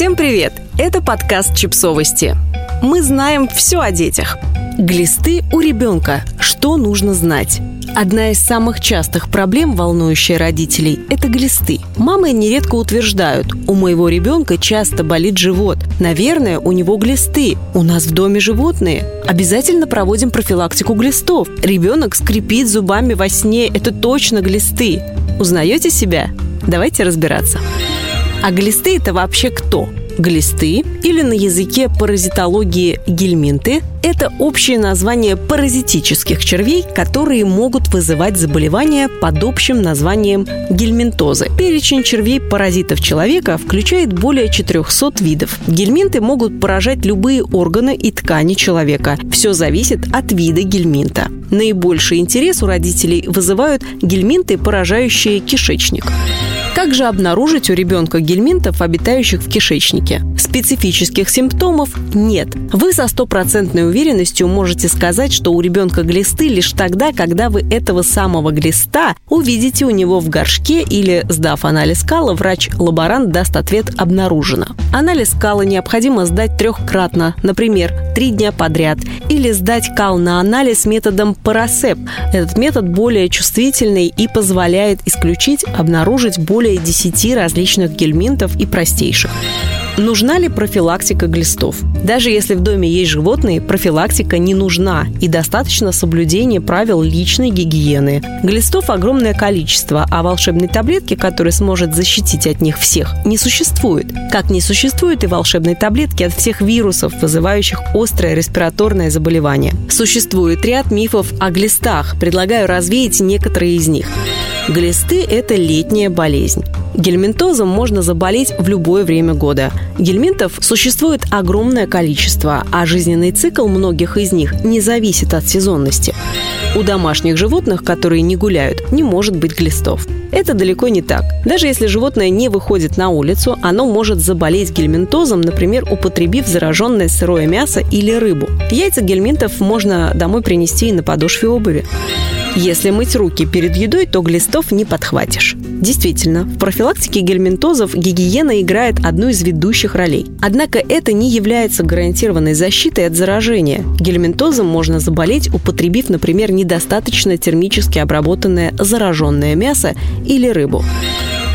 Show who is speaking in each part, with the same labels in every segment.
Speaker 1: Всем привет! Это подкаст «Чипсовости». Мы знаем все о детях. Глисты у ребенка. Что нужно знать? Одна из самых частых проблем, волнующая родителей, это глисты. Мамы нередко утверждают, у моего ребенка часто болит живот. Наверное, у него глисты. У нас в доме животные. Обязательно проводим профилактику глистов. Ребенок скрипит зубами во сне. Это точно глисты. Узнаете себя? Давайте разбираться. А глисты это вообще кто? Глисты, или на языке паразитологии гельминты, это общее название паразитических червей, которые могут вызывать заболевания под общим названием гельминтозы. Перечень червей-паразитов человека включает более 400 видов. Гельминты могут поражать любые органы и ткани человека. Все зависит от вида гельминта. Наибольший интерес у родителей вызывают гельминты, поражающие кишечник. Как же обнаружить у ребенка гельминтов, обитающих в кишечнике? Специфических симптомов нет. Вы со стопроцентной уверенностью можете сказать, что у ребенка глисты лишь тогда, когда вы этого самого глиста увидите у него в горшке или, сдав анализ кала, врач-лаборант даст ответ «обнаружено». Анализ кала необходимо сдать трехкратно, например, три дня подряд, или сдать кал на анализ методом Парасеп. Этот метод более чувствительный и позволяет исключить, обнаружить более 10 различных гельминтов и простейших. Нужна ли профилактика глистов? Даже если в доме есть животные, профилактика не нужна и достаточно соблюдения правил личной гигиены. Глистов огромное количество, а волшебной таблетки, которая сможет защитить от них всех, не существует. Как не существует и волшебной таблетки от всех вирусов, вызывающих острое респираторное заболевание. Существует ряд мифов о глистах. Предлагаю развеять некоторые из них. Глисты – это летняя болезнь. Гельминтозом можно заболеть в любое время года. Гельминтов существует огромное количество, а жизненный цикл многих из них не зависит от сезонности. У домашних животных, которые не гуляют, не может быть глистов. Это далеко не так. Даже если животное не выходит на улицу, оно может заболеть гельминтозом, например, употребив зараженное сырое мясо или рыбу. Яйца гельминтов можно домой принести и на подошве обуви. Если мыть руки перед едой, то глистов не подхватишь. Действительно, в профилактике гельминтозов гигиена играет одну из ведущих ролей. Однако это не является гарантированной защитой от заражения. Гельминтозом можно заболеть, употребив, например, недостаточно термически обработанное зараженное мясо или рыбу.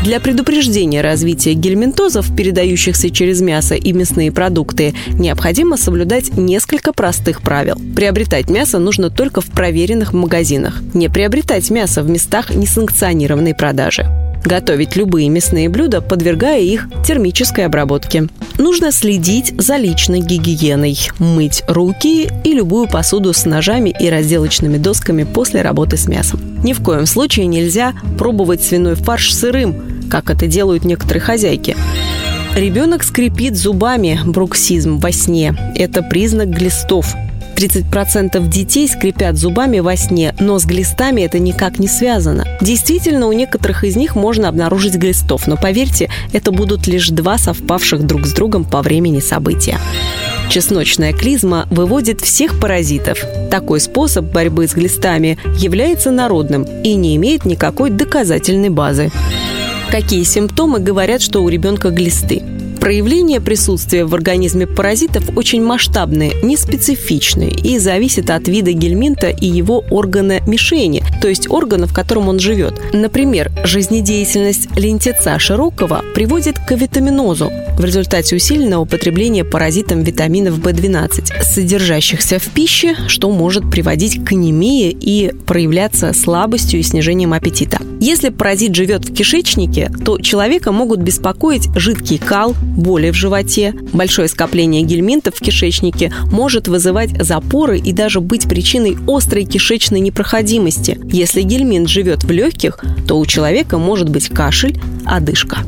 Speaker 1: Для предупреждения развития гельминтозов, передающихся через мясо и мясные продукты, необходимо соблюдать несколько простых правил. Приобретать мясо нужно только в проверенных магазинах. Не приобретать мясо в местах несанкционированной продажи готовить любые мясные блюда, подвергая их термической обработке. Нужно следить за личной гигиеной, мыть руки и любую посуду с ножами и разделочными досками после работы с мясом. Ни в коем случае нельзя пробовать свиной фарш сырым, как это делают некоторые хозяйки. Ребенок скрипит зубами, бруксизм во сне. Это признак глистов. 30% детей скрипят зубами во сне, но с глистами это никак не связано. Действительно, у некоторых из них можно обнаружить глистов, но поверьте, это будут лишь два совпавших друг с другом по времени события. Чесночная клизма выводит всех паразитов. Такой способ борьбы с глистами является народным и не имеет никакой доказательной базы. Какие симптомы говорят, что у ребенка глисты? Проявление присутствия в организме паразитов очень масштабные, неспецифичные и зависит от вида гельминта и его органа мишени, то есть органа, в котором он живет. Например, жизнедеятельность лентеца широкого приводит к витаминозу в результате усиленного употребления паразитом витаминов В12, содержащихся в пище, что может приводить к анемии и проявляться слабостью и снижением аппетита. Если паразит живет в кишечнике, то человека могут беспокоить жидкий кал, боли в животе. Большое скопление гельминтов в кишечнике может вызывать запоры и даже быть причиной острой кишечной непроходимости. Если гельминт живет в легких, то у человека может быть кашель, одышка.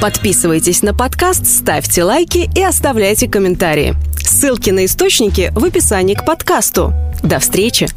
Speaker 1: Подписывайтесь на подкаст, ставьте лайки и оставляйте комментарии. Ссылки на источники в описании к подкасту. До встречи!